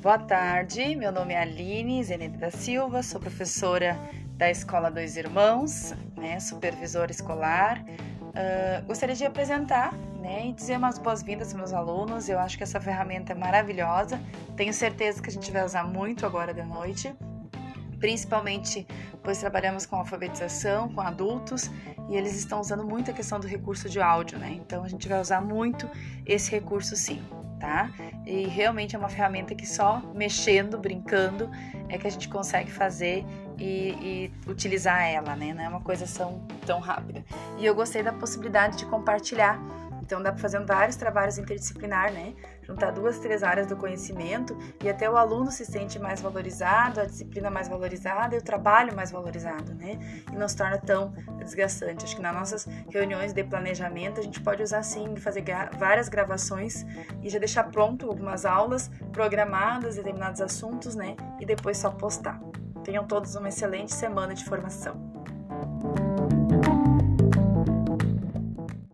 Boa tarde, meu nome é Aline Zenete da Silva, sou professora da Escola Dois Irmãos, né, supervisora escolar. Uh, gostaria de apresentar né, e dizer umas boas-vindas aos meus alunos. Eu acho que essa ferramenta é maravilhosa, tenho certeza que a gente vai usar muito agora de noite principalmente pois trabalhamos com alfabetização, com adultos, e eles estão usando muito a questão do recurso de áudio, né? Então a gente vai usar muito esse recurso sim, tá? E realmente é uma ferramenta que só mexendo, brincando, é que a gente consegue fazer e, e utilizar ela, né? Não é uma coisa tão, tão rápida. E eu gostei da possibilidade de compartilhar então dá para fazer vários trabalhos interdisciplinar, né? Juntar duas, três áreas do conhecimento e até o aluno se sente mais valorizado, a disciplina mais valorizada e o trabalho mais valorizado, né? E não se torna tão desgastante. Acho que nas nossas reuniões de planejamento a gente pode usar sim, fazer várias gravações e já deixar pronto algumas aulas programadas, determinados assuntos, né? E depois só postar. Tenham todos uma excelente semana de formação.